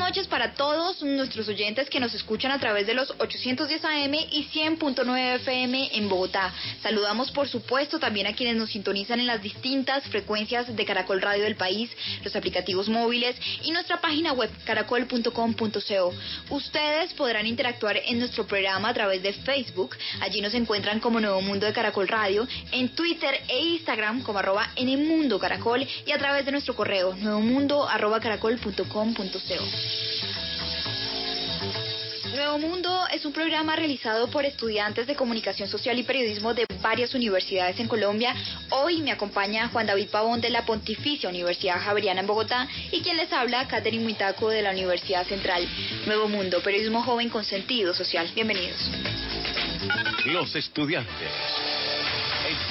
Noches para todos nuestros oyentes que nos escuchan a través de los 810 AM y 100.9 FM en Bogotá. Saludamos por supuesto también a quienes nos sintonizan en las distintas frecuencias de Caracol Radio del país, los aplicativos móviles y nuestra página web caracol.com.co. Ustedes podrán interactuar en nuestro programa a través de Facebook, allí nos encuentran como Nuevo Mundo de Caracol Radio, en Twitter e Instagram como arroba Mundo Caracol y a través de nuestro correo nuevomundo arroba caracol.com.co. Nuevo Mundo es un programa realizado por estudiantes de comunicación social y periodismo de varias universidades en Colombia. Hoy me acompaña Juan David Pavón de la Pontificia Universidad Javeriana en Bogotá y quien les habla, Catherine Muitaco de la Universidad Central. Nuevo Mundo, periodismo joven con sentido social. Bienvenidos. Los estudiantes.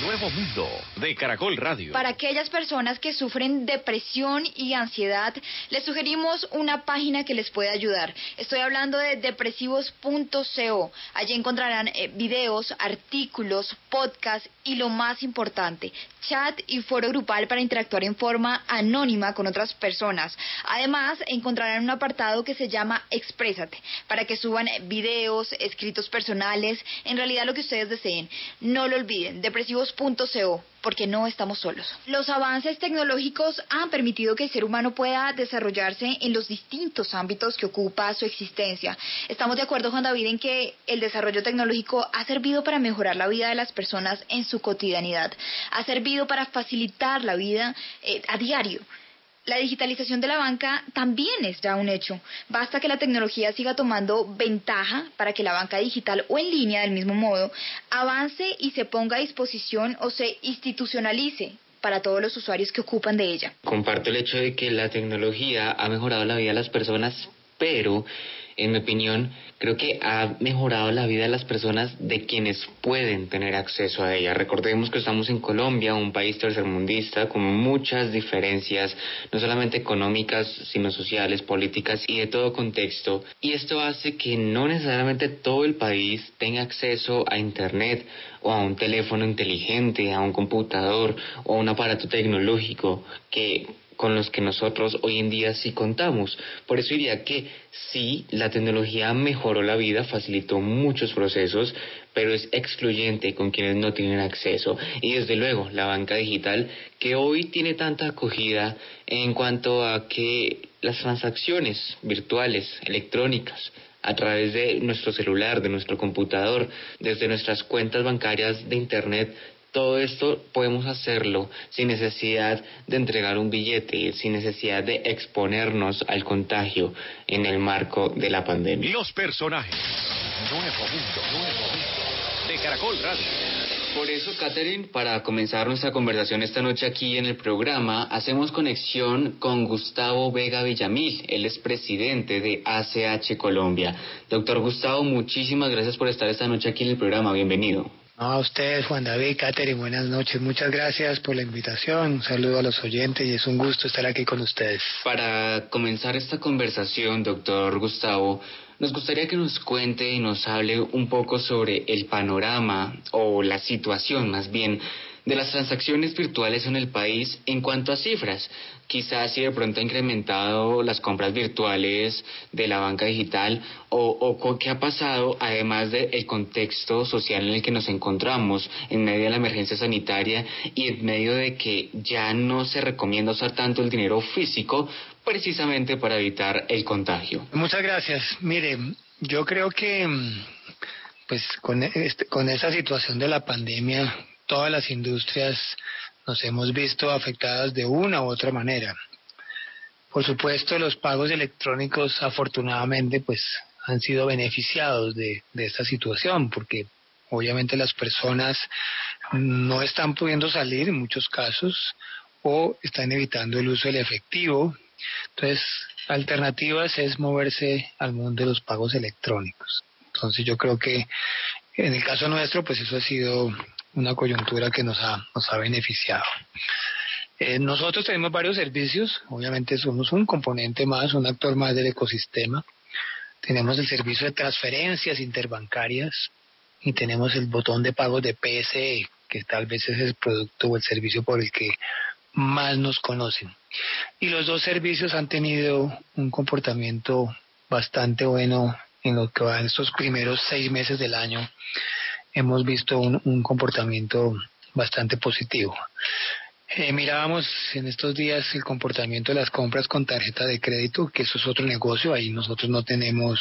Nuevo Mundo de Caracol Radio. Para aquellas personas que sufren depresión y ansiedad, les sugerimos una página que les puede ayudar. Estoy hablando de depresivos.co. Allí encontrarán eh, videos, artículos, podcasts y lo más importante, chat y foro grupal para interactuar en forma anónima con otras personas. Además, encontrarán un apartado que se llama Exprésate, para que suban eh, videos, escritos personales, en realidad lo que ustedes deseen. No lo olviden, depresivos.co porque no estamos solos. Los avances tecnológicos han permitido que el ser humano pueda desarrollarse en los distintos ámbitos que ocupa su existencia. Estamos de acuerdo, Juan David, en que el desarrollo tecnológico ha servido para mejorar la vida de las personas en su cotidianidad, ha servido para facilitar la vida eh, a diario. La digitalización de la banca también es ya un hecho. Basta que la tecnología siga tomando ventaja para que la banca digital o en línea del mismo modo avance y se ponga a disposición o se institucionalice para todos los usuarios que ocupan de ella. Comparto el hecho de que la tecnología ha mejorado la vida de las personas, pero en mi opinión, creo que ha mejorado la vida de las personas de quienes pueden tener acceso a ella. Recordemos que estamos en Colombia, un país tercermundista con muchas diferencias, no solamente económicas, sino sociales, políticas y de todo contexto. Y esto hace que no necesariamente todo el país tenga acceso a Internet o a un teléfono inteligente, a un computador o un aparato tecnológico que con los que nosotros hoy en día sí contamos. Por eso diría que sí, la tecnología mejoró la vida, facilitó muchos procesos, pero es excluyente con quienes no tienen acceso. Y desde luego, la banca digital, que hoy tiene tanta acogida en cuanto a que las transacciones virtuales, electrónicas, a través de nuestro celular, de nuestro computador, desde nuestras cuentas bancarias de Internet, todo esto podemos hacerlo sin necesidad de entregar un billete, sin necesidad de exponernos al contagio en el marco de la pandemia. Los personajes. Nuevo Mundo, Nuevo Mundo de Caracol Radio. Por eso, Catherine, para comenzar nuestra conversación esta noche aquí en el programa, hacemos conexión con Gustavo Vega Villamil. Él es presidente de ACH Colombia. Doctor Gustavo, muchísimas gracias por estar esta noche aquí en el programa. Bienvenido. A ustedes, Juan David, Catherine, buenas noches. Muchas gracias por la invitación. Un saludo a los oyentes y es un gusto estar aquí con ustedes. Para comenzar esta conversación, doctor Gustavo, nos gustaría que nos cuente y nos hable un poco sobre el panorama o la situación más bien de las transacciones virtuales en el país en cuanto a cifras. Quizás si de pronto ha incrementado las compras virtuales de la banca digital o, o qué ha pasado además del contexto social en el que nos encontramos en medio de la emergencia sanitaria y en medio de que ya no se recomienda usar tanto el dinero físico precisamente para evitar el contagio. Muchas gracias. Mire, yo creo que pues con, este, con esta situación de la pandemia todas las industrias nos hemos visto afectadas de una u otra manera. Por supuesto, los pagos electrónicos afortunadamente pues han sido beneficiados de, de esta situación porque obviamente las personas no están pudiendo salir en muchos casos o están evitando el uso del efectivo. Entonces, alternativas es moverse al mundo de los pagos electrónicos. Entonces yo creo que en el caso nuestro, pues eso ha sido una coyuntura que nos ha, nos ha beneficiado. Eh, nosotros tenemos varios servicios, obviamente somos un componente más, un actor más del ecosistema. Tenemos el servicio de transferencias interbancarias y tenemos el botón de pagos de PSE, que tal vez es el producto o el servicio por el que más nos conocen. Y los dos servicios han tenido un comportamiento bastante bueno en lo que va en estos primeros seis meses del año. Hemos visto un, comportamiento bastante positivo. Eh, mirábamos en estos días el comportamiento de las compras con tarjeta de crédito, que eso es otro negocio, ahí nosotros no tenemos,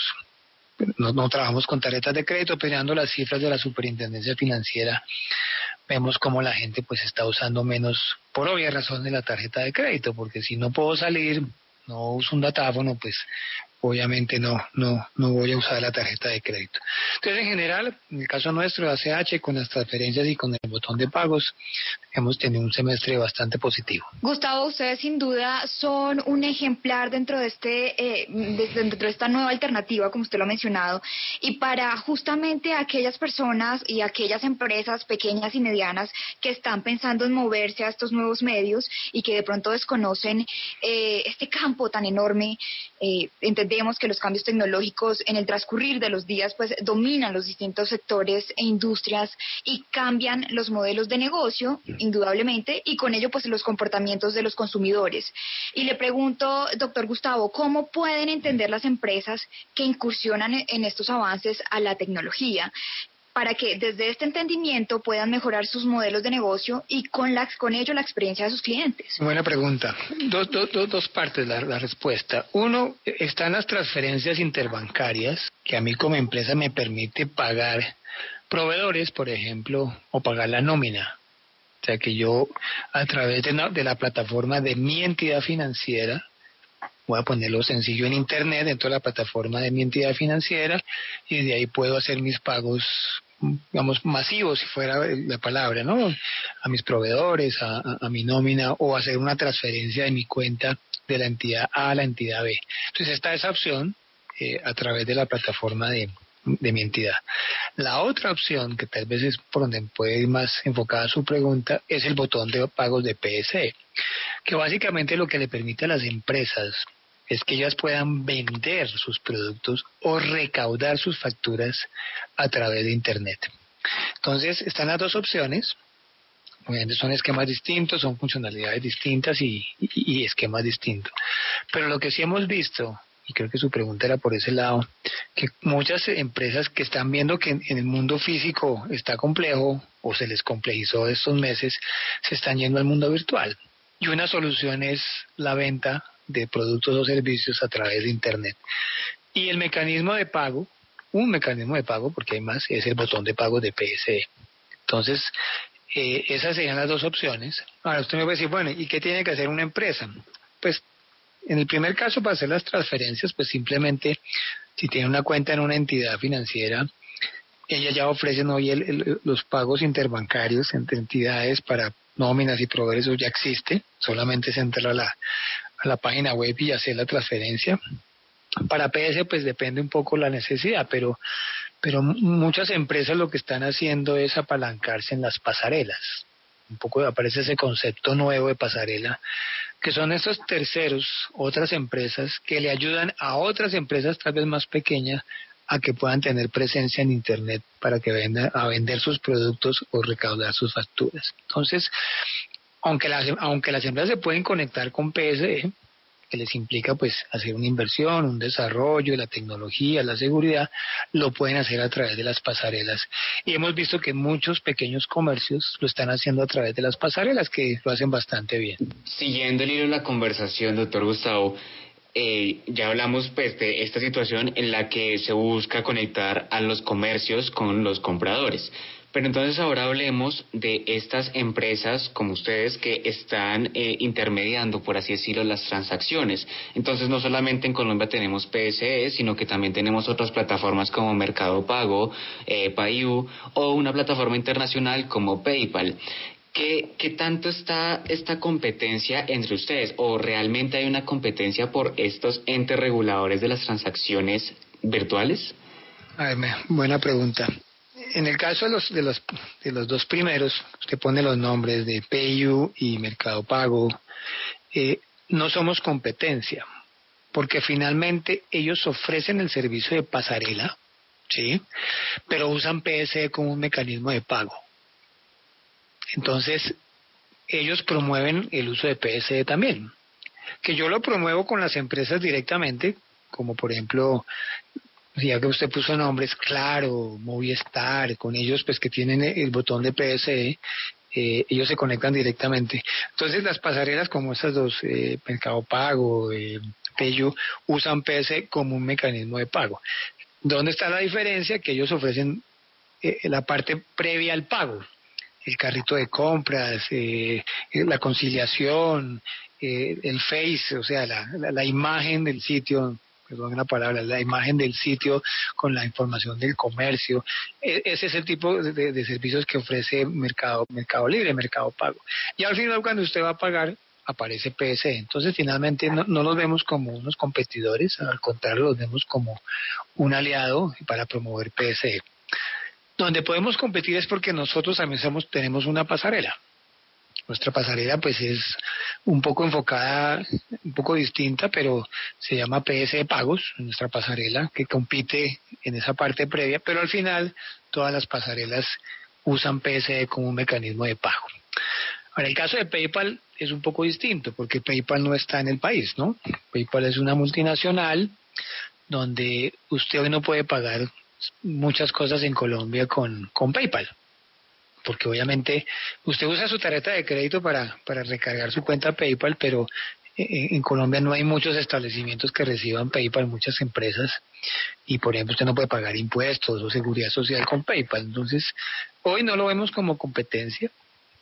no, trabajamos con tarjetas de crédito, peleando las cifras de la superintendencia financiera, vemos como la gente pues está usando menos, por obvia razón, de la tarjeta de crédito, porque si no puedo salir, no uso un datáfono, pues obviamente no, no, no voy a usar la tarjeta de crédito. Entonces, en general, en el caso nuestro ACH, con las transferencias y con el botón de pagos, hemos tenido un semestre bastante positivo. Gustavo, ustedes sin duda son un ejemplar dentro de este, eh, dentro de esta nueva alternativa, como usted lo ha mencionado, y para justamente aquellas personas y aquellas empresas pequeñas y medianas que están pensando en moverse a estos nuevos medios y que de pronto desconocen eh, este campo tan enorme, eh, entendemos que los cambios tecnológicos en el transcurrir de los días pues dominan los distintos sectores e industrias y cambian los modelos de negocio, indudablemente, y con ello pues los comportamientos de los consumidores. Y le pregunto, doctor Gustavo, ¿cómo pueden entender las empresas que incursionan en estos avances a la tecnología? Para que desde este entendimiento puedan mejorar sus modelos de negocio y con, la, con ello la experiencia de sus clientes? Buena pregunta. Dos, dos, dos, partes la, la respuesta. Uno, están las transferencias interbancarias, que a mí como empresa me permite pagar proveedores, por ejemplo, o pagar la nómina. O sea que yo a través de, de la plataforma de mi entidad financiera, voy a ponerlo sencillo en internet dentro de la plataforma de mi entidad financiera y de ahí puedo hacer mis pagos digamos, masivos, si fuera la palabra, ¿no? A mis proveedores, a, mi nómina o hacer una transferencia de mi cuenta de la entidad A a la entidad B. Entonces está esa opción eh, a través de la plataforma de, de mi entidad. La otra opción, que tal vez es por donde puede ir más enfocada su pregunta, es el botón de pagos de PSE, que básicamente lo que le permite a las empresas es que ellas puedan vender sus productos o recaudar sus facturas a través de Internet. Entonces, están las dos opciones. Obviamente son esquemas distintos, son funcionalidades distintas y, esquemas distintos. Pero lo que sí hemos visto, y creo que su pregunta era por ese lado, que muchas empresas que están viendo que en, el mundo físico está complejo o se les complejizó estos meses, se están yendo al mundo virtual. Y una solución es la venta de productos o servicios a través de Internet. Y el mecanismo de pago, un mecanismo de pago, porque hay más, es el botón de pago de PSE. Entonces, eh, esas serían las dos opciones. Ahora usted me a decir, bueno, ¿y qué tiene que hacer una empresa? Pues en el primer caso, para hacer las transferencias, pues simplemente si tiene una cuenta en una entidad financiera, ella ya ofrece hoy los pagos interbancarios entre entidades para nóminas y proveedores, ya existe, solamente se entra a la, a la página web y hacer la transferencia. Para PS pues depende un poco la necesidad, pero, pero muchas empresas lo que están haciendo es apalancarse en las pasarelas. Un poco aparece ese concepto nuevo de pasarela, que son estos terceros, otras empresas que le ayudan a otras empresas tal vez más pequeñas a que puedan tener presencia en Internet para que vendan a vender sus productos o recaudar sus facturas. Entonces, aunque las, aunque las empresas se pueden conectar con PSE, que les implica pues hacer una inversión, un desarrollo, la tecnología, la seguridad, lo pueden hacer a través de las pasarelas. Y hemos visto que muchos pequeños comercios lo están haciendo a través de las pasarelas, que lo hacen bastante bien. Siguiendo el hilo de la conversación, doctor Gustavo, eh, ya hablamos pues de esta situación en la que se busca conectar a los comercios con los compradores. Pero entonces ahora hablemos de estas empresas como ustedes que están eh, intermediando, por así decirlo, las transacciones. Entonces no solamente en Colombia tenemos PSE, sino que también tenemos otras plataformas como Mercado Pago, eh, Payu o una plataforma internacional como PayPal. ¿Qué, ¿Qué tanto está esta competencia entre ustedes? ¿O realmente hay una competencia por estos entes reguladores de las transacciones virtuales? A ver, buena pregunta. En el caso de los, de los, de los dos primeros, usted pone los nombres de PayU y Mercado Pago, eh, no somos competencia, porque finalmente ellos ofrecen el servicio de pasarela, ¿sí? Pero usan PSE como un mecanismo de pago. Entonces, ellos promueven el uso de PSE también, que yo lo promuevo con las empresas directamente, como por ejemplo ya que usted puso nombres, claro, Movistar, con ellos pues que tienen el botón de PSE, eh, ellos se conectan directamente. Entonces las pasarelas como esas dos, eh, Mercado Pago, eh, Pello, usan PSE como un mecanismo de pago. ¿Dónde está la diferencia? Que ellos ofrecen eh, la parte previa al pago, el carrito de compras, la conciliación, el face, o sea, la imagen del sitio perdón la palabra, la imagen del sitio con la información del comercio. E, ese es el tipo de, servicios que ofrece Mercado, Mercado Libre, Mercado Pago. Y al final cuando usted va a pagar, aparece PSE. Entonces, finalmente, no, no, los vemos como unos competidores, al contrario, los vemos como un aliado para promover PSE. Donde podemos competir es porque nosotros también somos, tenemos una pasarela. Nuestra pasarela pues es un poco enfocada, un poco distinta, pero se llama PS de pagos, nuestra pasarela, que compite en esa parte previa, pero al final todas las pasarelas usan PSE como un mecanismo de pago. Ahora, el caso de PayPal es un poco distinto, porque PayPal no está en el país, ¿no? PayPal es una multinacional donde usted hoy no puede pagar muchas cosas en Colombia con, con PayPal porque obviamente usted usa su tarjeta de crédito para, para recargar su cuenta PayPal, pero en Colombia no hay muchos establecimientos que reciban PayPal, muchas empresas, y por ejemplo usted no puede pagar impuestos o seguridad social con PayPal. Entonces, hoy no lo vemos como competencia,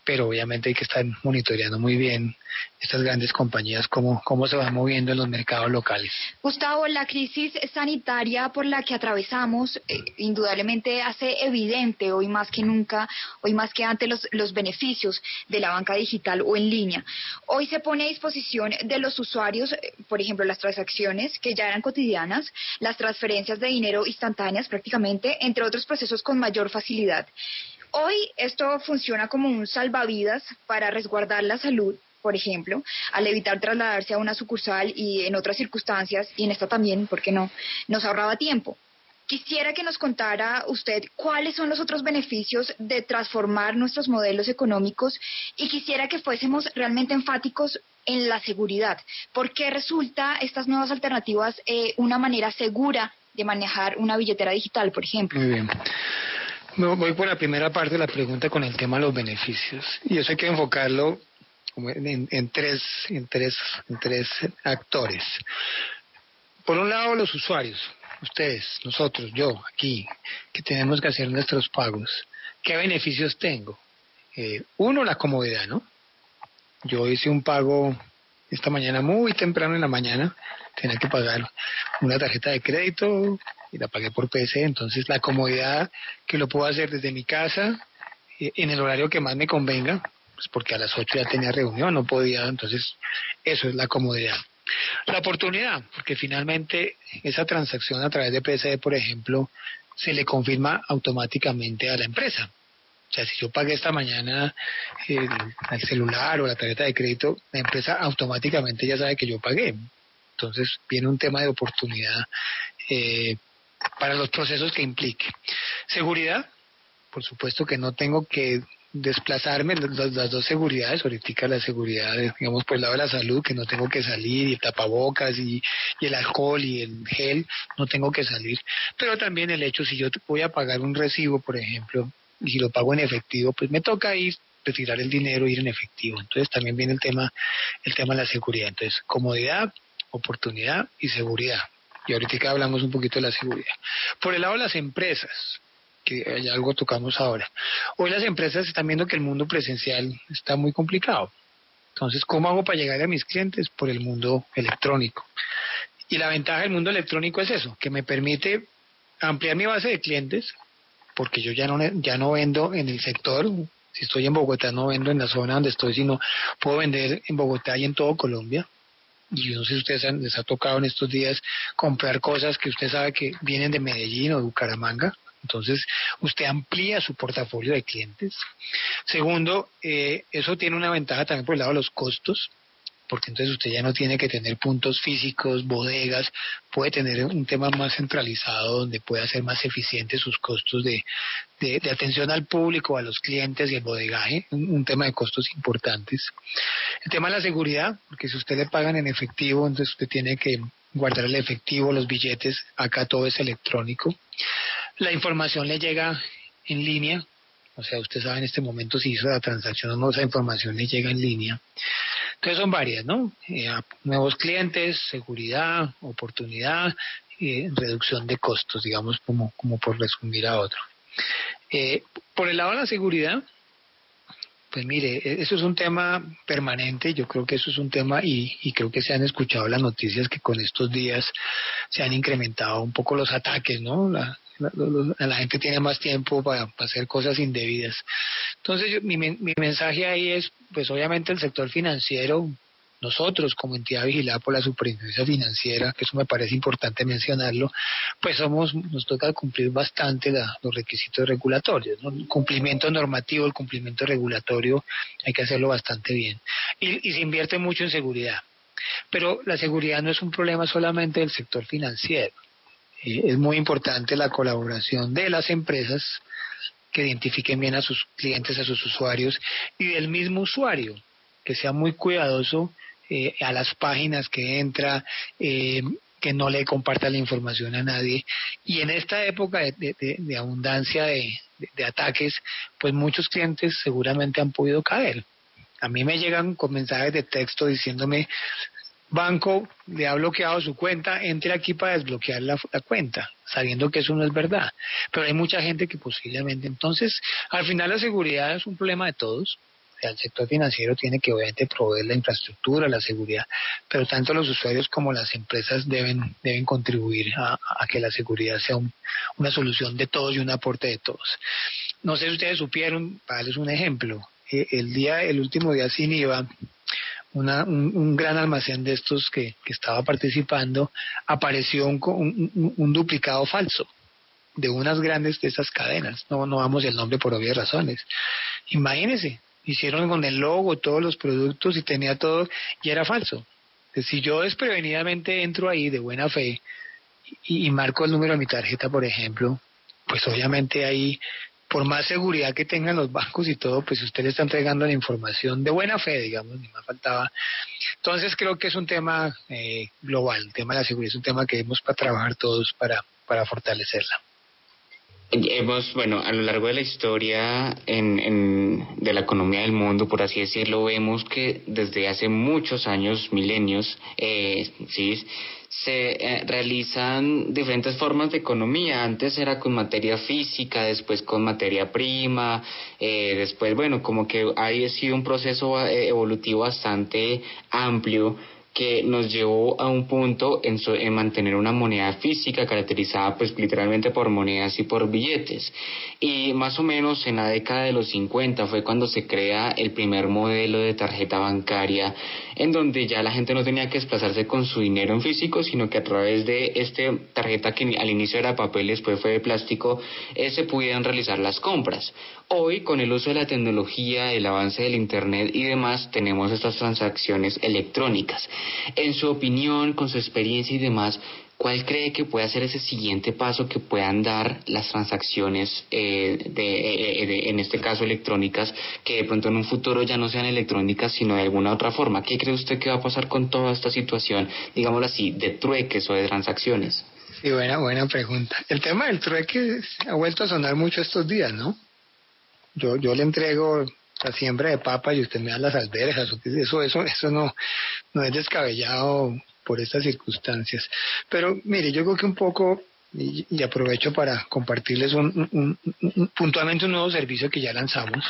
pero obviamente hay que estar monitoreando muy bien estas grandes compañías, cómo, cómo se van moviendo en los mercados locales. Gustavo, la crisis sanitaria por la que atravesamos eh, indudablemente hace evidente hoy más que nunca, hoy más que antes, los, los beneficios de la banca digital o en línea. Hoy se pone a disposición de los usuarios, eh, por ejemplo, las transacciones que ya eran cotidianas, las transferencias de dinero instantáneas prácticamente, entre otros procesos con mayor facilidad. Hoy esto funciona como un salvavidas para resguardar la salud, por ejemplo, al evitar trasladarse a una sucursal y en otras circunstancias, y en esta también, ¿por qué no? Nos ahorraba tiempo. Quisiera que nos contara usted cuáles son los otros beneficios de transformar nuestros modelos económicos y quisiera que fuésemos realmente enfáticos en la seguridad. ¿Por qué resulta estas nuevas alternativas eh, una manera segura de manejar una billetera digital, por ejemplo? Muy bien. Voy por la primera parte de la pregunta con el tema de los beneficios. Y eso hay que enfocarlo en, tres, en, tres, en tres actores. Por un lado, los usuarios, ustedes, nosotros, yo, aquí, que tenemos que hacer nuestros pagos. ¿Qué beneficios tengo? Eh, uno, la comodidad, ¿no? Yo hice un pago esta mañana muy temprano en la mañana, tenía que pagar una tarjeta de crédito, la pagué por PC, entonces la comodidad que lo puedo hacer desde mi casa eh, en el horario que más me convenga, pues porque a las 8 ya tenía reunión, no podía, entonces eso es la comodidad. La oportunidad, porque finalmente esa transacción a través de PC, por ejemplo, se le confirma automáticamente a la empresa. O sea, si yo pagué esta mañana el, el, celular o la tarjeta de crédito, la empresa automáticamente ya sabe que yo pagué. Entonces viene un tema de oportunidad eh, para los procesos que implique. Seguridad, por supuesto que no tengo que desplazarme las, dos seguridades, ahorita la seguridad, digamos, por el lado de la salud, que no tengo que salir, y el tapabocas, y, el alcohol, y el gel, no tengo que salir. Pero también el hecho, si yo voy a pagar un recibo, por ejemplo, y lo pago en efectivo, pues me toca ir, retirar el dinero, ir en efectivo. Entonces también viene el tema, el tema de la seguridad. Entonces, comodidad, oportunidad y seguridad. Y ahorita hablamos un poquito de la seguridad. Por el lado de las empresas, que hay algo tocamos ahora. Hoy las empresas están viendo que el mundo presencial está muy complicado. Entonces, ¿cómo hago para llegar a mis clientes? Por el mundo electrónico. Y la ventaja del mundo electrónico es eso, que me permite ampliar mi base de clientes, porque yo ya no, ya no vendo en el sector, Si estoy en Bogotá no vendo en la zona donde estoy, sino puedo vender en Bogotá y en todo Colombia. Y no sé si ustedes les ha tocado en estos días comprar cosas que usted sabe que vienen de Medellín o de Bucaramanga. Entonces, usted amplía su portafolio de clientes. Segundo, eh, eso tiene una ventaja también por el lado de los costos porque entonces usted ya no tiene que tener puntos físicos, bodegas, puede tener un tema más centralizado donde puede hacer más eficientes sus costos de, de, atención al público, a los clientes y el bodegaje, un, tema de costos importantes. El tema de la seguridad, porque si usted le pagan en efectivo, entonces usted tiene que guardar el efectivo, los billetes, acá todo es electrónico. La información le llega en línea, o sea, usted sabe en este momento si hizo la transacción o no, esa información le llega en línea. Entonces son varias, ¿no? Eh, nuevos clientes, seguridad, oportunidad, y reducción de costos, digamos, como, como por resumir a otro. Eh, por el lado de la seguridad, pues mire, e-, eso es un tema permanente, yo creo que eso es un tema y, y, creo que se han escuchado las noticias que con estos días se han incrementado un poco los ataques, ¿no? La, la, gente tiene más tiempo para, hacer cosas indebidas. Entonces, mi, mi mensaje ahí es, pues obviamente el sector financiero, nosotros como entidad vigilada por la superintendencia financiera, que eso me parece importante mencionarlo, pues somos, nos toca cumplir bastante los requisitos regulatorios, el cumplimiento normativo, el cumplimiento regulatorio, hay que hacerlo bastante bien. Y se invierte mucho en seguridad. Pero la seguridad no es un problema solamente del sector financiero. Eh, es muy importante la colaboración de las empresas que identifiquen bien a sus clientes, a sus usuarios y del mismo usuario, que sea muy cuidadoso eh, a las páginas que entra, eh, que no le comparta la información a nadie. Y en esta época de, abundancia de, ataques, pues muchos clientes seguramente han podido caer. A mí me llegan con mensajes de texto diciéndome, banco le ha bloqueado su cuenta, entre aquí para desbloquear la, cuenta, sabiendo que eso no es verdad. Pero hay mucha gente que posiblemente. Entonces, al final la seguridad es un problema de todos. el sector financiero tiene que obviamente proveer la infraestructura, la seguridad, pero tanto los usuarios como las empresas deben, deben contribuir a, que la seguridad sea una solución de todos y un aporte de todos. No sé si ustedes supieron, para darles un ejemplo, eh, el día, el último día sin IVA, un, gran almacén de estos que, estaba participando, apareció un, duplicado falso de unas grandes de esas cadenas. No, no vamos el nombre por obvias razones. Imagínense, hicieron con el logo todos los productos y tenía todo y era falso. Si yo desprevenidamente entro ahí de buena fe y, y marco el número de mi tarjeta, por ejemplo, pues obviamente ahí por más seguridad que tengan los bancos y todo, pues usted le está entregando la información de buena fe, digamos, ni más faltaba. Entonces creo que es un tema eh, global, el tema de la seguridad es un tema que debemos para trabajar todos para, para fortalecerla. Hemos, bueno, a lo largo de la historia en, en, de la economía del mundo, por así decirlo, vemos que desde hace muchos años, milenios, eh, ¿sí? Se eh, realizan diferentes formas de economía. Antes era con materia física, después con materia prima, eh, después, bueno, como que ha sido un proceso eh, evolutivo bastante amplio que nos llevó a un punto en, en, mantener una moneda física caracterizada pues literalmente por monedas y por billetes. Y más o menos en la década de los 50 fue cuando se crea el primer modelo de tarjeta bancaria en donde ya la gente no tenía que desplazarse con su dinero en físico, sino que a través de esta tarjeta que al inicio era papel y después fue de plástico, eh, se pudieran realizar las compras. Hoy, con el uso de la tecnología, el avance del Internet y demás, tenemos estas transacciones electrónicas. En su opinión, con su experiencia y demás, ¿cuál cree que puede ser ese siguiente paso que puedan dar las transacciones, eh, eh, de, en este caso electrónicas, que de pronto en un futuro ya no sean electrónicas, sino de alguna otra forma? ¿Qué cree usted que va a pasar con toda esta situación, digámoslo así, de trueques o de transacciones? Sí, buena, buena pregunta. El tema del trueque ha vuelto a sonar mucho estos días, ¿no? yo, yo le entrego la siembra de papa y usted me da las alberjas, eso, eso, eso no, no es descabellado por estas circunstancias. Pero mire, yo creo que un poco, y, aprovecho para compartirles un, puntualmente un nuevo servicio que ya lanzamos.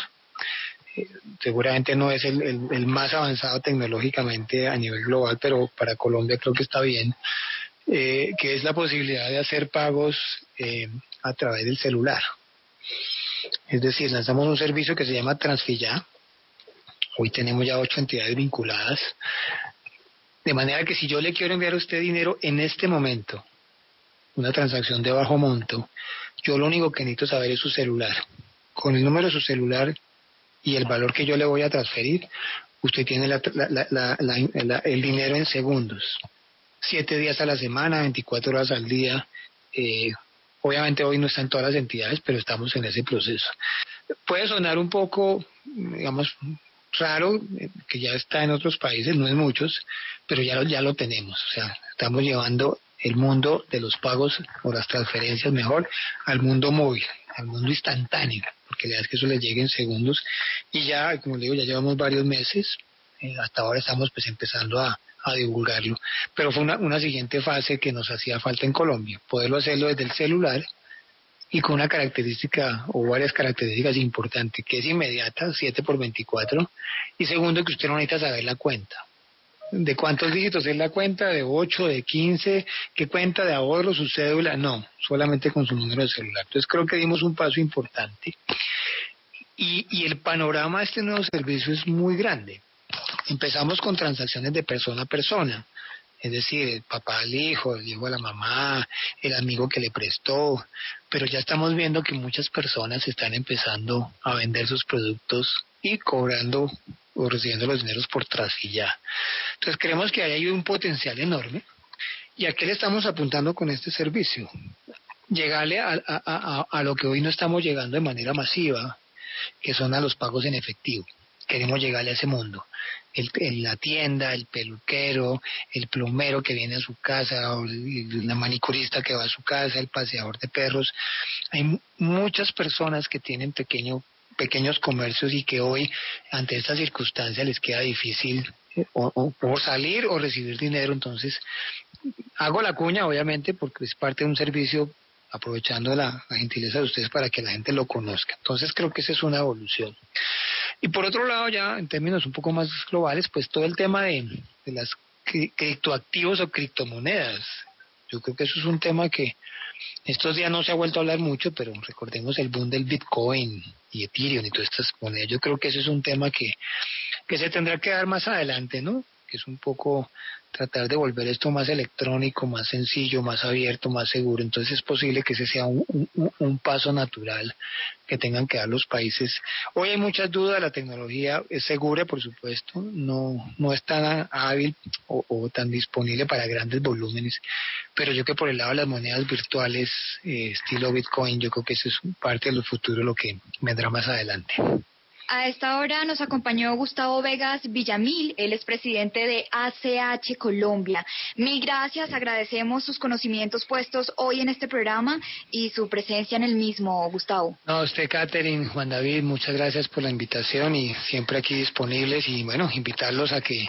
Eh, seguramente no es el, más avanzado tecnológicamente a nivel global, pero para Colombia creo que está bien, eh, que es la posibilidad de hacer pagos eh, a través del celular. Es decir, lanzamos un servicio que se llama Transfilla. Hoy tenemos ya ocho entidades vinculadas. De manera que si yo le quiero enviar a usted dinero en este momento, una transacción de bajo monto, yo lo único que necesito saber es su celular. Con el número de su celular y el valor que yo le voy a transferir, usted tiene el dinero en segundos. Siete días a la semana, 24 horas al día. Eh, obviamente hoy no están todas las entidades, pero estamos en ese proceso. Puede sonar un poco, digamos, raro, eh, que ya está en otros países, no en muchos, pero ya, ya lo tenemos. O sea, estamos llevando el mundo de los pagos o las transferencias mejor al mundo móvil, al mundo instantáneo, porque le das que eso le llegue en segundos y ya, como le digo, ya llevamos varios meses, eh, hasta ahora estamos pues empezando a, a divulgarlo, pero fue una, una siguiente fase que nos hacía falta en Colombia, poderlo hacerlo desde el celular y con una característica o varias características importantes, que es inmediata, 7 por 24, y segundo que usted no necesita saber la cuenta de cuántos dígitos es la cuenta, de 8, de 15, qué cuenta de ahorro, su cédula, no, solamente con su número de celular. Entonces creo que dimos un paso importante. Y, y el panorama de este nuevo servicio es muy grande. Empezamos con transacciones de persona a persona, es decir, el papá al hijo, el hijo a la mamá, el amigo que le prestó, pero ya estamos viendo que muchas personas están empezando a vender sus productos y cobrando o recibiendo los dineros por trasilla. Entonces creemos que ahí hay un potencial enorme. ¿Y a qué le estamos apuntando con este servicio? Llegarle a, a, a, lo que hoy no estamos llegando de manera masiva, que son a los pagos en efectivo. Queremos llegarle a ese mundo. El, la tienda, el peluquero, el plumero que viene a su casa, o la manicurista que va a su casa, el paseador de perros. Hay muchas personas que tienen pequeño pequeños comercios y que hoy ante esta circunstancia les queda difícil eh, o, salir o recibir dinero. Entonces, hago la cuña, obviamente, porque es parte de un servicio aprovechando la, gentileza de ustedes para que la gente lo conozca. Entonces, creo que esa es una evolución. Y por otro lado, ya en términos un poco más globales, pues todo el tema de, de las criptoactivos o criptomonedas. Yo creo que eso es un tema que estos días no se ha vuelto a hablar mucho, pero recordemos el boom del Bitcoin y Ethereum y todas estas monedas. Yo creo que ese es un tema que, que se tendrá que dar más adelante, ¿no? Que es un poco tratar de volver esto más electrónico, más sencillo, más abierto, más seguro. Entonces es posible que ese sea un, un, paso natural que tengan que dar los países. Hoy hay muchas dudas, la tecnología es segura, por supuesto, no, no es tan hábil o, tan disponible para grandes volúmenes, pero yo que por el lado de las monedas virtuales, eh, estilo Bitcoin, yo creo que eso es parte de lo futuro, lo que vendrá más adelante. A esta hora nos acompañó Gustavo Vegas Villamil, él es presidente de ACH Colombia. Mil gracias, agradecemos sus conocimientos puestos hoy en este programa y su presencia en el mismo, Gustavo. No, usted, Catherine, Juan David, muchas gracias por la invitación y siempre aquí disponibles y bueno, invitarlos a que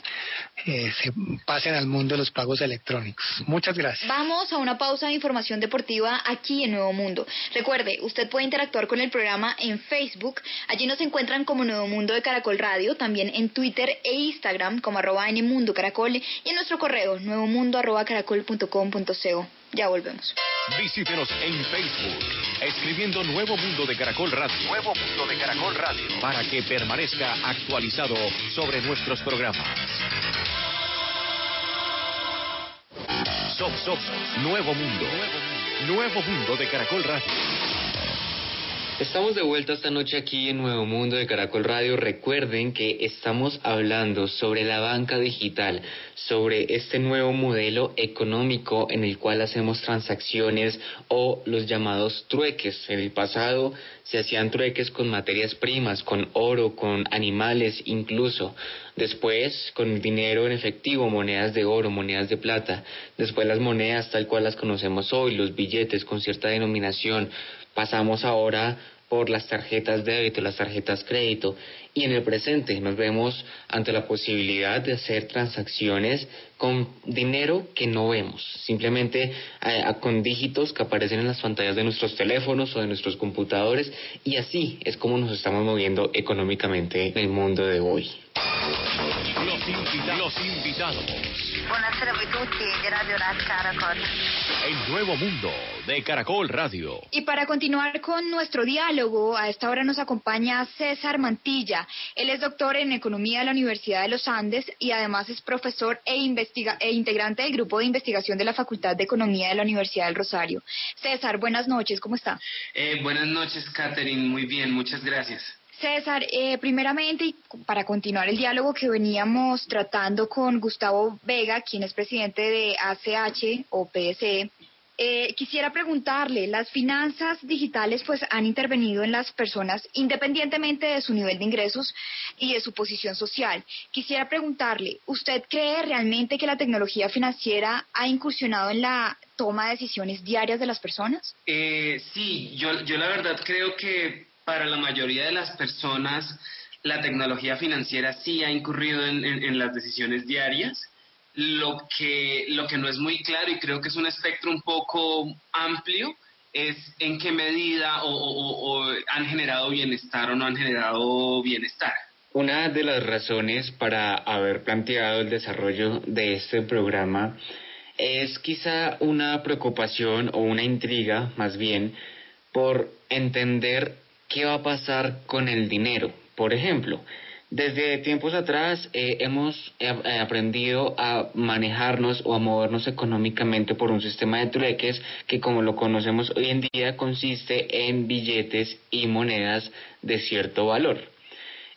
eh, se pasen al mundo de los pagos electrónicos. Muchas gracias. Vamos a una pausa de información deportiva aquí en Nuevo Mundo. Recuerde, usted puede interactuar con el programa en Facebook, allí nos encuentran como Nuevo Mundo de Caracol Radio, también en Twitter e Instagram como arroba en Mundo Caracol y en nuestro correo nuevomundo arroba caracol.com.co. Ya volvemos. Visítenos en Facebook, escribiendo Nuevo Mundo de Caracol Radio. Nuevo Mundo de Caracol Radio. Para que permanezca actualizado sobre nuestros programas. Sob, Sob, Nuevo Mundo. Nuevo Mundo de Caracol Radio. Estamos de vuelta esta noche aquí en Nuevo Mundo de Caracol Radio. Recuerden que estamos hablando sobre la banca digital, sobre este nuevo modelo económico en el cual hacemos transacciones o los llamados trueques. En el pasado se hacían trueques con materias primas, con oro, con animales incluso. Después con dinero en efectivo, monedas de oro, monedas de plata. Después las monedas tal cual las conocemos hoy, los billetes con cierta denominación Pasamos ahora por las tarjetas de débito, las tarjetas crédito. Y en el presente nos vemos ante la posibilidad de hacer transacciones con dinero que no vemos, simplemente eh, con dígitos que aparecen en las pantallas de nuestros teléfonos o de nuestros computadores y así es como nos estamos moviendo económicamente en el mundo de hoy. Los Los, invitados. Buonasera a tutti di Radio Caracol. El nuevo mundo de Caracol Radio. Y para continuar con nuestro diálogo, a esta hora nos acompaña César Mantilla. Él es doctor en Economía de la Universidad de los Andes y además es profesor e, investiga e integrante del grupo de investigación de la Facultad de Economía de la Universidad del Rosario. César, buenas noches, ¿cómo está? Eh, buenas noches, Catherine. Muy bien, muchas gracias. César, eh, primeramente, y para continuar el diálogo que veníamos tratando con Gustavo Vega, quien es presidente de ACH o PSE, eh, quisiera preguntarle, las finanzas digitales pues han intervenido en las personas independientemente de su nivel de ingresos y de su posición social. Quisiera preguntarle, ¿usted cree realmente que la tecnología financiera ha incursionado en la toma de decisiones diarias de las personas? Eh, sí, yo, yo la verdad creo que para la mayoría de las personas la tecnología financiera sí ha incurrido en, las decisiones diarias. Lo que, lo que no es muy claro y creo que es un espectro un poco amplio es en qué medida o, han generado bienestar o no han generado bienestar. Una de las razones para haber planteado el desarrollo de este programa es quizá una preocupación o una intriga más bien por entender qué va a pasar con el dinero. Por ejemplo, desde tiempos atrás eh, hemos eh, eh, aprendido a manejarnos o a movernos económicamente por un sistema de trueques que como lo conocemos hoy en día consiste en billetes y monedas de cierto valor.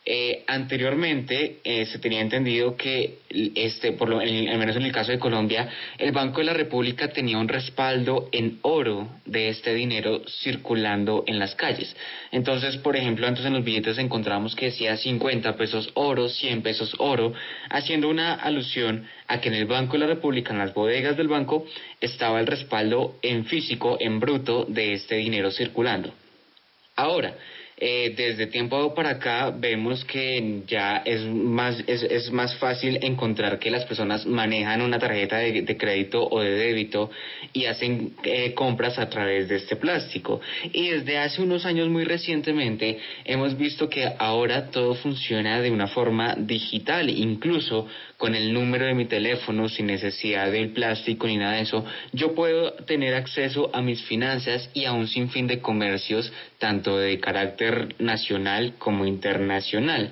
Eh, anteriormente eh, se tenía entendido que, este, por lo, al menos en el caso de Colombia, el Banco de la República tenía un respaldo en oro de este dinero circulando en las calles. Entonces, por ejemplo, antes en los billetes encontramos que decía 50 pesos oro, 100 pesos oro, haciendo una alusión a que en el Banco de la República, en las bodegas del banco, estaba el respaldo en físico, en bruto, de este dinero circulando. Ahora, eh, desde tiempo para acá vemos que ya es más, es, es, más fácil encontrar que las personas manejan una tarjeta de, crédito o de débito y hacen eh, compras a través de este plástico. Y desde hace unos años muy recientemente hemos visto que ahora todo funciona de una forma digital, incluso con el número de mi teléfono, sin necesidad del plástico ni nada de eso, yo puedo tener acceso a mis finanzas y a un sinfín de comercios, tanto de carácter nacional como internacional.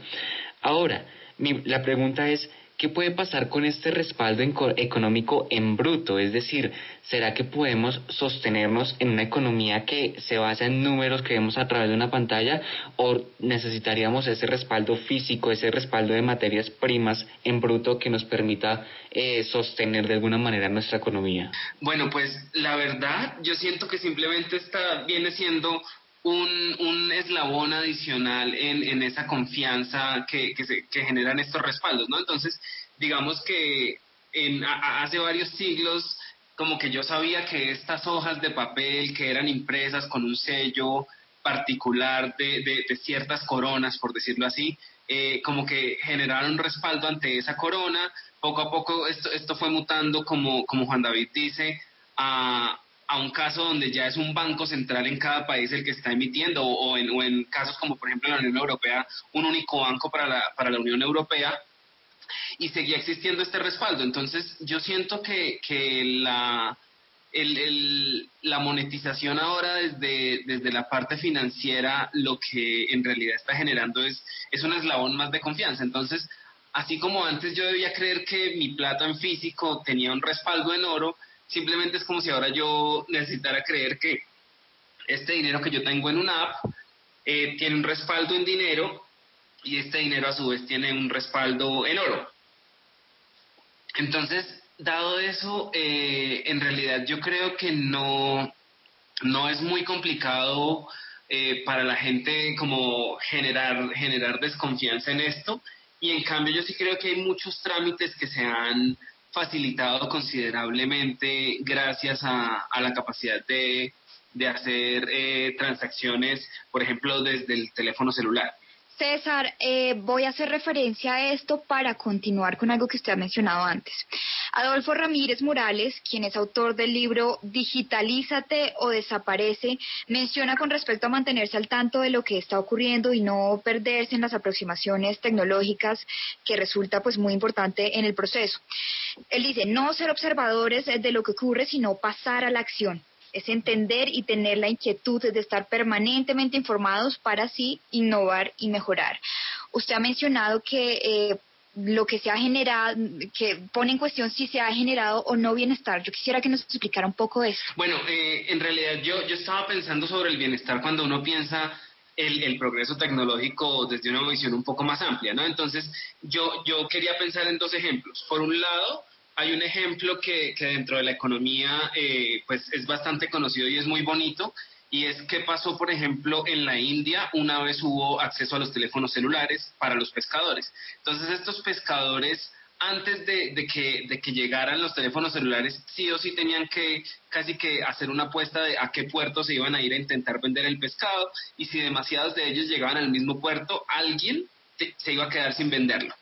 Ahora, la pregunta es, ¿Qué puede pasar con este respaldo económico en bruto? Es decir, ¿será que podemos sostenernos en una economía que se basa en números que vemos a través de una pantalla o necesitaríamos ese respaldo físico, ese respaldo de materias primas en bruto que nos permita eh, sostener de alguna manera nuestra economía? Bueno, pues la verdad yo siento que simplemente está, viene siendo un, un eslabón adicional en, en esa confianza que, que, generan estos respaldos, ¿no? Entonces, digamos que hace varios siglos como que yo sabía que estas hojas de papel que eran impresas con un sello particular de, de, ciertas coronas, por decirlo así, eh, como que generaron respaldo ante esa corona. Poco a poco esto, esto fue mutando, como, como Juan David dice, a, a un caso donde ya es un banco central en cada país el que está emitiendo, o, en, o en, casos como por ejemplo la Unión Europea, un único banco para la, para la Unión Europea, y seguía existiendo este respaldo. Entonces yo siento que, que la, el, el, la monetización ahora desde, desde la parte financiera lo que en realidad está generando es, es un eslabón más de confianza. Entonces, así como antes yo debía creer que mi plata en físico tenía un respaldo en oro, Simplemente es como si ahora yo necesitara creer que este dinero que yo tengo en una app eh, tiene un respaldo en dinero y este dinero a su vez tiene un respaldo en oro. Entonces, dado eso, eh, en realidad yo creo que no, no es muy complicado eh, para la gente como generar, generar desconfianza en esto. Y en cambio yo sí creo que hay muchos trámites que se han facilitado considerablemente gracias a, la capacidad de, hacer eh, transacciones, por ejemplo, desde el teléfono celular. César, eh, voy a hacer referencia a esto para continuar con algo que usted ha mencionado antes. Adolfo Ramírez Morales, quien es autor del libro Digitalízate o desaparece, menciona con respecto a mantenerse al tanto de lo que está ocurriendo y no perderse en las aproximaciones tecnológicas que resulta pues muy importante en el proceso. Él dice, no ser observadores de lo que ocurre, sino pasar a la acción es entender y tener la inquietud de estar permanentemente informados para así innovar y mejorar. Usted ha mencionado que eh, lo que se ha generado, que pone en cuestión si se ha generado o no bienestar. Yo quisiera que nos explicara un poco eso. Bueno, eh, en realidad yo, yo estaba pensando sobre el bienestar cuando uno piensa el, el, progreso tecnológico desde una visión un poco más amplia, ¿no? Entonces, yo, yo quería pensar en dos ejemplos. Por un lado, hay un ejemplo que, que dentro de la economía eh, pues es bastante conocido y es muy bonito, y es que pasó, por ejemplo, en la India, una vez hubo acceso a los teléfonos celulares para los pescadores. Entonces, estos pescadores, antes de, que, de que llegaran los teléfonos celulares, sí o sí tenían que casi que hacer una apuesta de a qué puerto se iban a ir a intentar vender el pescado, y si demasiados de ellos llegaban al mismo puerto, alguien se iba a quedar sin venderlo.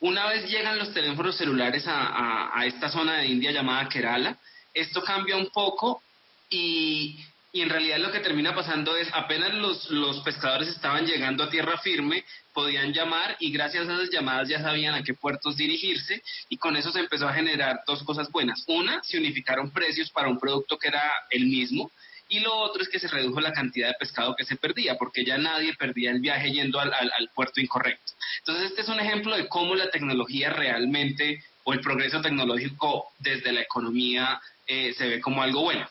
Una vez llegan los teléfonos celulares a, a, esta zona de India llamada Kerala, esto cambia un poco y, y, en realidad lo que termina pasando es apenas los, los pescadores estaban llegando a tierra firme, podían llamar y gracias a esas llamadas ya sabían a qué puertos dirigirse y con eso se empezó a generar dos cosas buenas. Una, se unificaron precios para un producto que era el mismo y lo otro es que se redujo la cantidad de pescado que se perdía, porque ya nadie perdía el viaje yendo al, puerto incorrecto. Entonces, este es un ejemplo de cómo la tecnología realmente, o el progreso tecnológico desde la economía, eh, se ve como algo bueno.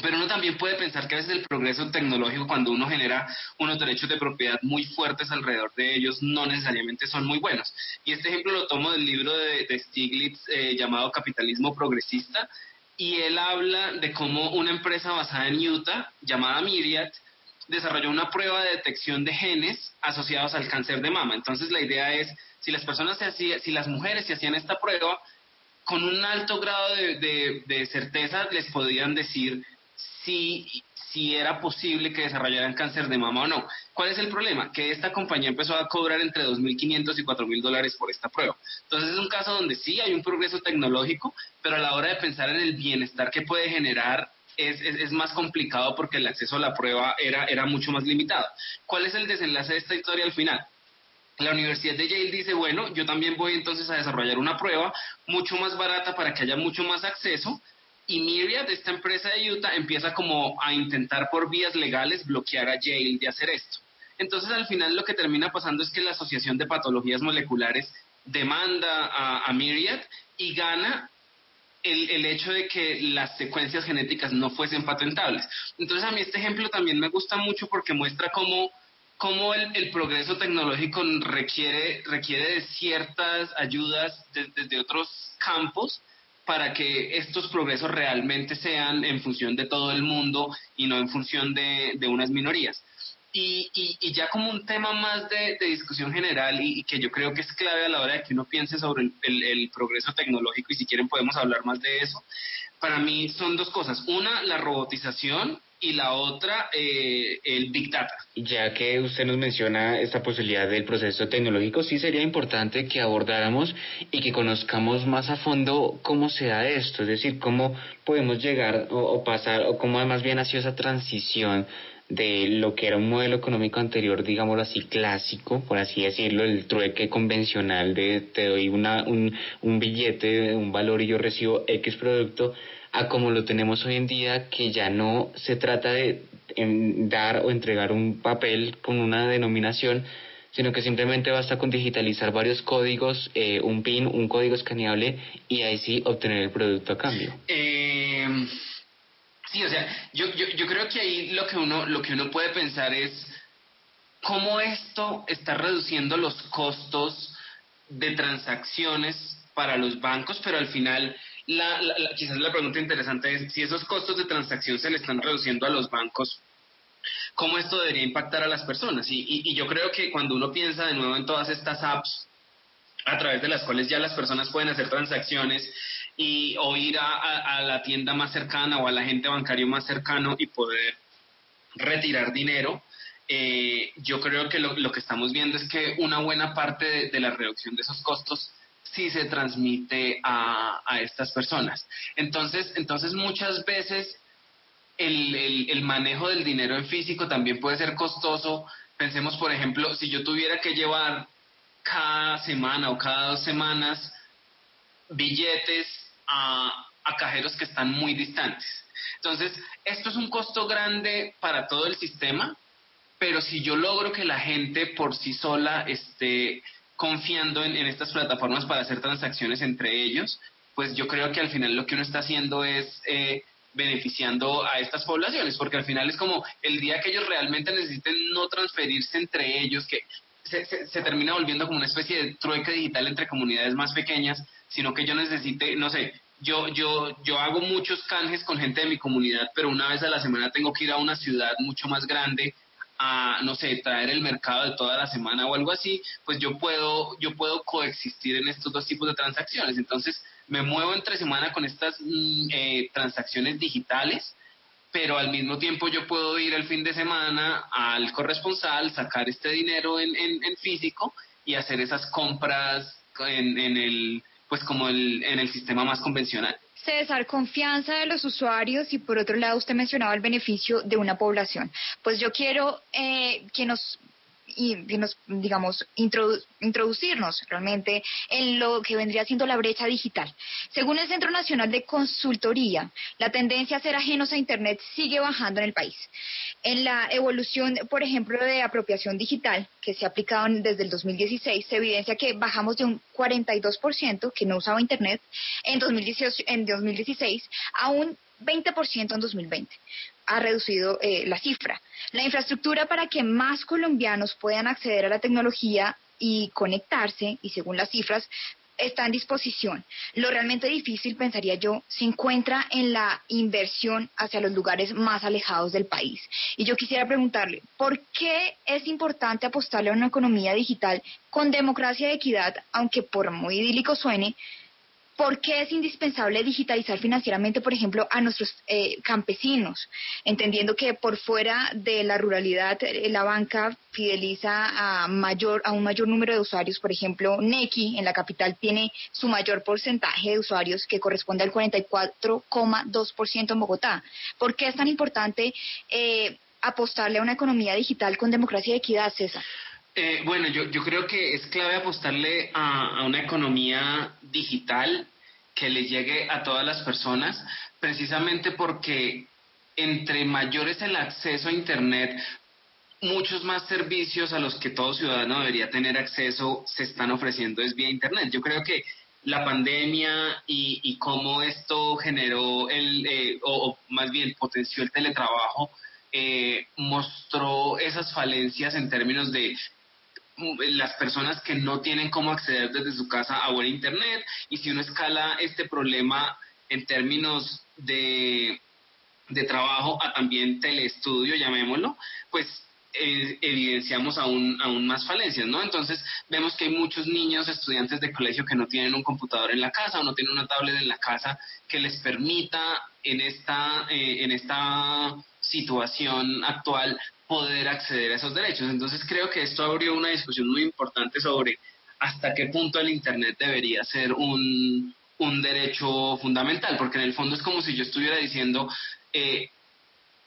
Pero uno también puede pensar que a veces el progreso tecnológico, cuando uno genera unos derechos de propiedad muy fuertes alrededor de ellos, no necesariamente son muy buenos. Y este ejemplo lo tomo del libro de, Stiglitz eh, llamado Capitalismo Progresista, y él habla de cómo una empresa basada en Utah, llamada Myriad, desarrolló una prueba de detección de genes asociados al cáncer de mama. Entonces la idea es, si las personas se hacían, si las mujeres se hacían esta prueba, con un alto grado de, de certeza les podían decir si si era posible que desarrollaran cáncer de mama o no. ¿Cuál es el problema? Que esta compañía empezó a cobrar entre 2.500 y 4.000 dólares por esta prueba. Entonces es un caso donde sí hay un progreso tecnológico, pero a la hora de pensar en el bienestar que puede generar es, es, más complicado porque el acceso a la prueba era, era mucho más limitado. ¿Cuál es el desenlace de esta historia al final? La Universidad de Yale dice, bueno, yo también voy entonces a desarrollar una prueba mucho más barata para que haya mucho más acceso, y Myriad, esta empresa de Utah, empieza como a intentar por vías legales bloquear a Yale de hacer esto. Entonces al final lo que termina pasando es que la Asociación de Patologías Moleculares demanda a, a Myriad y gana el, el, hecho de que las secuencias genéticas no fuesen patentables. Entonces a mí este ejemplo también me gusta mucho porque muestra cómo, cómo el, el, progreso tecnológico requiere, requiere de ciertas ayudas desde otros campos para que estos progresos realmente sean en función de todo el mundo y no en función de, de unas minorías. Y, y, ya como un tema más de, de discusión general y, que yo creo que es clave a la hora de que uno piense sobre el, el, el progreso tecnológico y si quieren podemos hablar más de eso, para mí son dos cosas. Una, la robotización y la otra eh, el Big Data. Ya que usted nos menciona esta posibilidad del proceso tecnológico, sí sería importante que abordáramos y que conozcamos más a fondo cómo se da esto, es decir, cómo podemos llegar o, pasar, o cómo más bien ha sido esa transición de lo que era un modelo económico anterior, digámoslo así, clásico, por así decirlo, el trueque convencional de te doy una, un, un billete, un valor y yo recibo X producto, a como lo tenemos hoy en día, que ya no se trata de dar o entregar un papel con una denominación, sino que simplemente basta con digitalizar varios códigos, eh, un PIN, un código escaneable y ahí sí obtener el producto a cambio. Eh, sí, o sea, yo, yo, yo creo que ahí lo que uno lo que uno puede pensar es cómo esto está reduciendo los costos de transacciones para los bancos, pero al final la, quizás la pregunta interesante es si esos costos de transacción se le están reduciendo a los bancos, ¿cómo esto debería impactar a las personas? Y, yo creo que cuando uno piensa de nuevo en todas estas apps a través de las cuales ya las personas pueden hacer transacciones y o ir a, la tienda más cercana o al agente bancario más cercano y poder retirar dinero, eh, yo creo que lo, que estamos viendo es que una buena parte de la reducción de esos costos si se transmite a, a estas personas. Entonces, entonces muchas veces el, el, el, manejo del dinero en físico también puede ser costoso. Pensemos, por ejemplo, si yo tuviera que llevar cada semana o cada dos semanas billetes a, a cajeros que están muy distantes. Entonces, esto es un costo grande para todo el sistema, pero si yo logro que la gente por sí sola esté confiando en, estas plataformas para hacer transacciones entre ellos, pues yo creo que al final lo que uno está haciendo es eh, beneficiando a estas poblaciones, porque al final es como el día que ellos realmente necesiten no transferirse entre ellos, que se, se, termina volviendo como una especie de trueque digital entre comunidades más pequeñas, sino que yo necesite, no sé, yo, yo, yo hago muchos canjes con gente de mi comunidad, pero una vez a la semana tengo que ir a una ciudad mucho más grande a, no sé, traer el mercado de toda la semana o algo así, pues yo puedo, yo puedo coexistir en estos dos tipos de transacciones. Entonces, me muevo entre semana con estas mm, eh, transacciones digitales, pero al mismo tiempo yo puedo ir el fin de semana al corresponsal, sacar este dinero en, en, en físico y hacer esas compras en, en el pues como el, en el sistema más convencional. César, confianza de los usuarios y por otro lado usted mencionaba el beneficio de una población. Pues yo quiero eh, que nos y nos, digamos, introducirnos realmente en lo que vendría siendo la brecha digital. Según el Centro Nacional de Consultoría, la tendencia a ser ajenos a Internet sigue bajando en el país. En la evolución, por ejemplo, de apropiación digital que se ha aplicado desde el 2016, se evidencia que bajamos de un 42% que no usaba Internet en, 2018, en 2016 a un 20% en 2020 ha reducido eh, la cifra. La infraestructura para que más colombianos puedan acceder a la tecnología y conectarse, y según las cifras, está en disposición. Lo realmente difícil, pensaría yo, se encuentra en la inversión hacia los lugares más alejados del país. Y yo quisiera preguntarle, ¿por qué es importante apostarle a una economía digital con democracia y equidad, aunque por muy idílico suene, ¿Por qué es indispensable digitalizar financieramente, por ejemplo, a nuestros eh, campesinos? Entendiendo que por fuera de la ruralidad, eh, la banca fideliza a, mayor, a un mayor número de usuarios. Por ejemplo, Nequi en la capital tiene su mayor porcentaje de usuarios que corresponde al 44,2% en Bogotá. ¿Por qué es tan importante eh, apostarle a una economía digital con democracia y equidad, César? Eh, bueno, yo, yo creo que es clave apostarle a, una economía digital que le llegue a todas las personas, precisamente porque entre mayor es el acceso a Internet, muchos más servicios a los que todo ciudadano debería tener acceso se están ofreciendo es vía Internet. Yo creo que la pandemia y, cómo esto generó el, eh, o, más bien potenció el teletrabajo, eh, mostró esas falencias en términos de las personas que no tienen cómo acceder desde su casa a buen internet y si uno escala este problema en términos de, de trabajo a también teleestudio, llamémoslo, pues eh, evidenciamos aún, aún más falencias, ¿no? Entonces vemos que hay muchos niños, estudiantes de colegio que no tienen un computador en la casa o no tienen una tablet en la casa que les permita en esta, eh, en esta situación actual poder acceder a esos derechos. Entonces creo que esto abrió una discusión muy importante sobre hasta qué punto el Internet debería ser un, un derecho fundamental, porque en el fondo es como si yo estuviera diciendo, eh,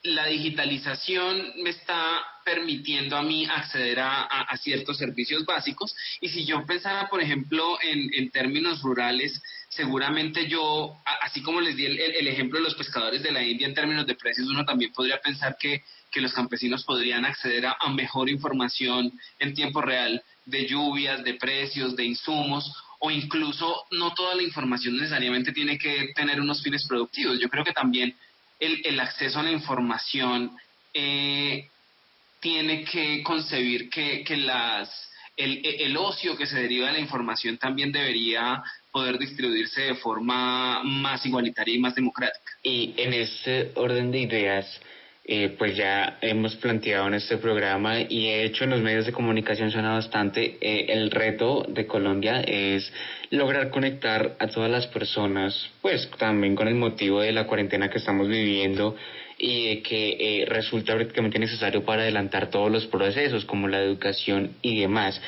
la digitalización me está permitiendo a mí acceder a, ciertos servicios básicos y si yo pensara, por ejemplo, en, términos rurales, seguramente yo, así como les di el, el, ejemplo de los pescadores de la India en términos de precios, uno también podría pensar que que los campesinos podrían acceder a, mejor información en tiempo real de lluvias, de precios, de insumos, o incluso no toda la información necesariamente tiene que tener unos fines productivos. Yo creo que también el, acceso a la información eh, tiene que concebir que, las, el, el, ocio que se deriva de la información también debería poder distribuirse de forma más igualitaria y más democrática. Y en ese orden de ideas, eh, pues ya hemos planteado en este programa y he hecho en los medios de comunicación suena bastante, eh, el reto de Colombia es lograr conectar a todas las personas, pues también con el motivo de la cuarentena que estamos viviendo y que eh, resulta prácticamente necesario para adelantar todos los procesos como la educación y demás.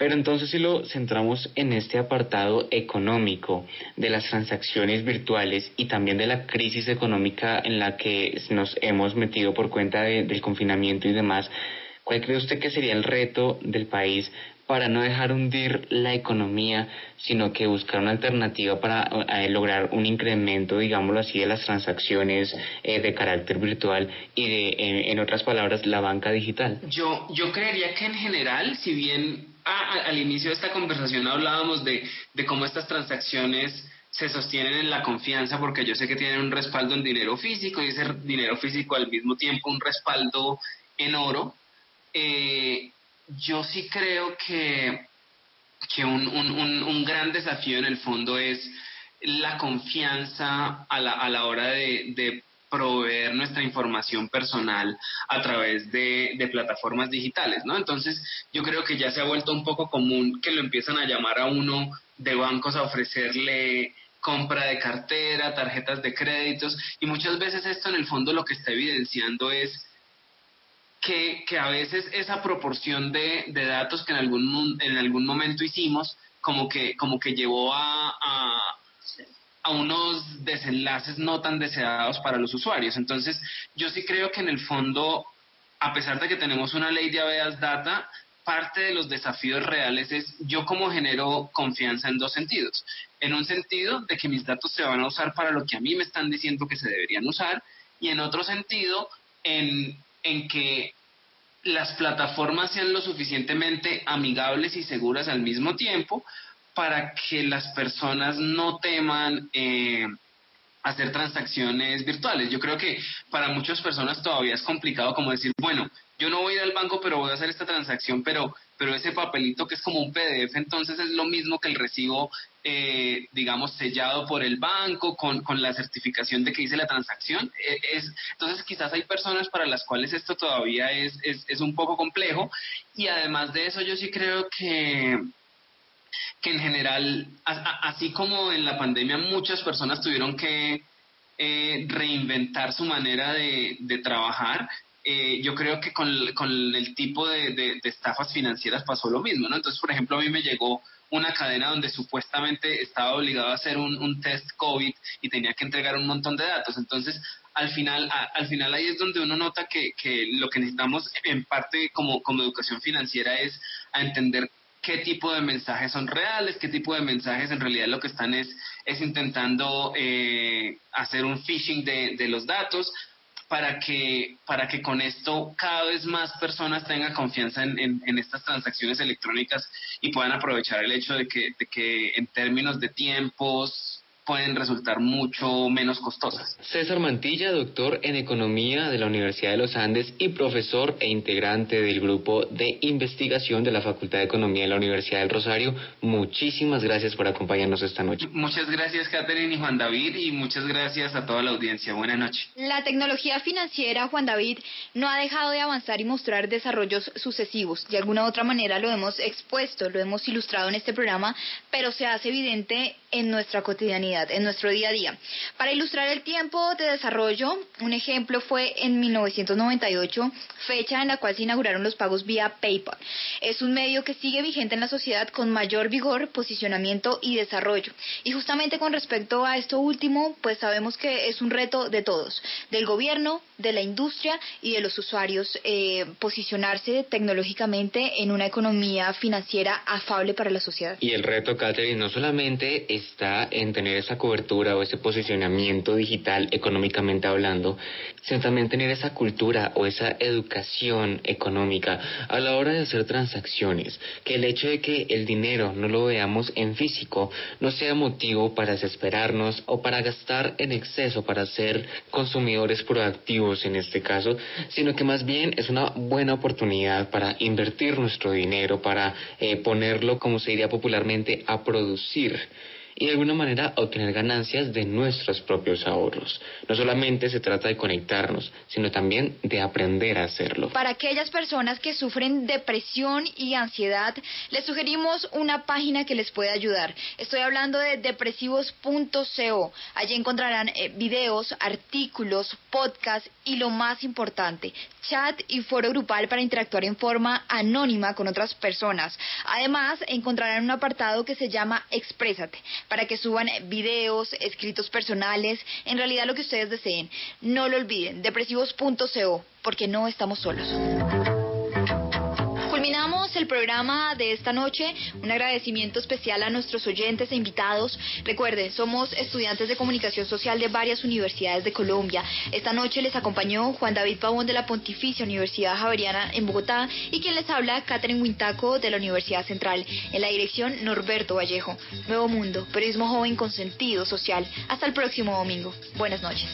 Pero entonces si lo centramos en este apartado económico de las transacciones virtuales y también de la crisis económica en la que nos hemos metido por cuenta del confinamiento y demás, ¿cuál cree usted que sería el reto del país para no dejar hundir la economía, sino que buscar una alternativa para eh, lograr un incremento, digámoslo así, de las transacciones eh, de carácter virtual y de, en, otras palabras, la banca digital? Yo, yo creería que en general, si bien al inicio de esta conversación hablábamos de, cómo estas transacciones se sostienen en la confianza porque yo sé que tienen un respaldo en dinero físico y ese dinero físico al mismo tiempo un respaldo en oro. Eh, yo sí creo que, que un, gran desafío en el fondo es la confianza a la, a la hora de proveer nuestra información personal a través de, plataformas digitales, ¿no? Entonces, yo creo que ya se ha vuelto un poco común que lo empiezan a llamar a uno de bancos a ofrecerle compra de cartera, tarjetas de créditos, y muchas veces esto en el fondo lo que está evidenciando es que, que a veces esa proporción de, de, datos que en algún, en algún momento hicimos, como que, como que llevó a, a unos desenlaces no tan deseados para los usuarios. Entonces, yo sí creo que en el fondo, a pesar de que tenemos una ley de habeas data, parte de los desafíos reales es yo como genero confianza en dos sentidos. En un sentido de que mis datos se van a usar para lo que a mí me están diciendo que se deberían usar y en otro sentido en en que las plataformas sean lo suficientemente amigables y seguras al mismo tiempo para que las personas no teman eh, hacer transacciones virtuales. Yo creo que para muchas personas todavía es complicado como decir, bueno, yo no voy a ir al banco, pero voy a hacer esta transacción, pero, pero ese papelito que es como un PDF, entonces es lo mismo que el recibo, eh, digamos, sellado por el banco con, con, la certificación de que hice la transacción. E, es, entonces quizás hay personas para las cuales esto todavía es, es, es un poco complejo y además de eso yo sí creo que que en general, así como en la pandemia muchas personas tuvieron que eh, reinventar su manera de, de trabajar, eh, yo creo que con, con el tipo de, de, estafas financieras pasó lo mismo, ¿no? Entonces, por ejemplo, a mí me llegó una cadena donde supuestamente estaba obligado a hacer un, un test COVID y tenía que entregar un montón de datos. Entonces, al final, al final ahí es donde uno nota que, que lo que necesitamos en parte como, como educación financiera es a entender qué tipo de mensajes son reales, qué tipo de mensajes en realidad lo que están es, es intentando eh, hacer un phishing de, de los datos, para que, para que con esto cada vez más personas tengan confianza en, en, en, estas transacciones electrónicas y puedan aprovechar el hecho de que, de que en términos de tiempos, pueden resultar mucho menos costosas. César Mantilla, doctor en Economía de la Universidad de los Andes y profesor e integrante del grupo de investigación de la Facultad de Economía de la Universidad del Rosario, muchísimas gracias por acompañarnos esta noche. Muchas gracias, Catherine y Juan David, y muchas gracias a toda la audiencia. Buenas noches. La tecnología financiera, Juan David, no ha dejado de avanzar y mostrar desarrollos sucesivos. De alguna u otra manera lo hemos expuesto, lo hemos ilustrado en este programa, pero se hace evidente en nuestra cotidianidad en nuestro día a día. Para ilustrar el tiempo de desarrollo, un ejemplo fue en 1998, fecha en la cual se inauguraron los pagos vía PayPal. Es un medio que sigue vigente en la sociedad con mayor vigor, posicionamiento y desarrollo. Y justamente con respecto a esto último, pues sabemos que es un reto de todos, del gobierno, de la industria y de los usuarios, eh, posicionarse tecnológicamente en una economía financiera afable para la sociedad. Y el reto, Catherine, no solamente está en tener esa cobertura o ese posicionamiento digital económicamente hablando, sino también tener esa cultura o esa educación económica a la hora de hacer transacciones, que el hecho de que el dinero no lo veamos en físico no sea motivo para desesperarnos o para gastar en exceso, para ser consumidores proactivos en este caso, sino que más bien es una buena oportunidad para invertir nuestro dinero, para eh, ponerlo, como se diría popularmente, a producir y de alguna manera obtener ganancias de nuestros propios ahorros. No solamente se trata de conectarnos, sino también de aprender a hacerlo. Para aquellas personas que sufren depresión y ansiedad, les sugerimos una página que les puede ayudar. Estoy hablando de depresivos.co. Allí encontrarán eh, videos, artículos, podcasts y lo más importante, chat y foro grupal para interactuar en forma anónima con otras personas. Además, encontrarán un apartado que se llama Exprésate para que suban videos, escritos personales, en realidad lo que ustedes deseen. No lo olviden, depresivos.co, porque no estamos solos. El programa de esta noche. Un agradecimiento especial a nuestros oyentes e invitados. Recuerden, somos estudiantes de comunicación social de varias universidades de Colombia. Esta noche les acompañó Juan David Pavón de la Pontificia Universidad Javeriana en Bogotá y quien les habla, Catherine Huintaco de la Universidad Central. En la dirección, Norberto Vallejo. Nuevo Mundo, periodismo joven con sentido social. Hasta el próximo domingo. Buenas noches.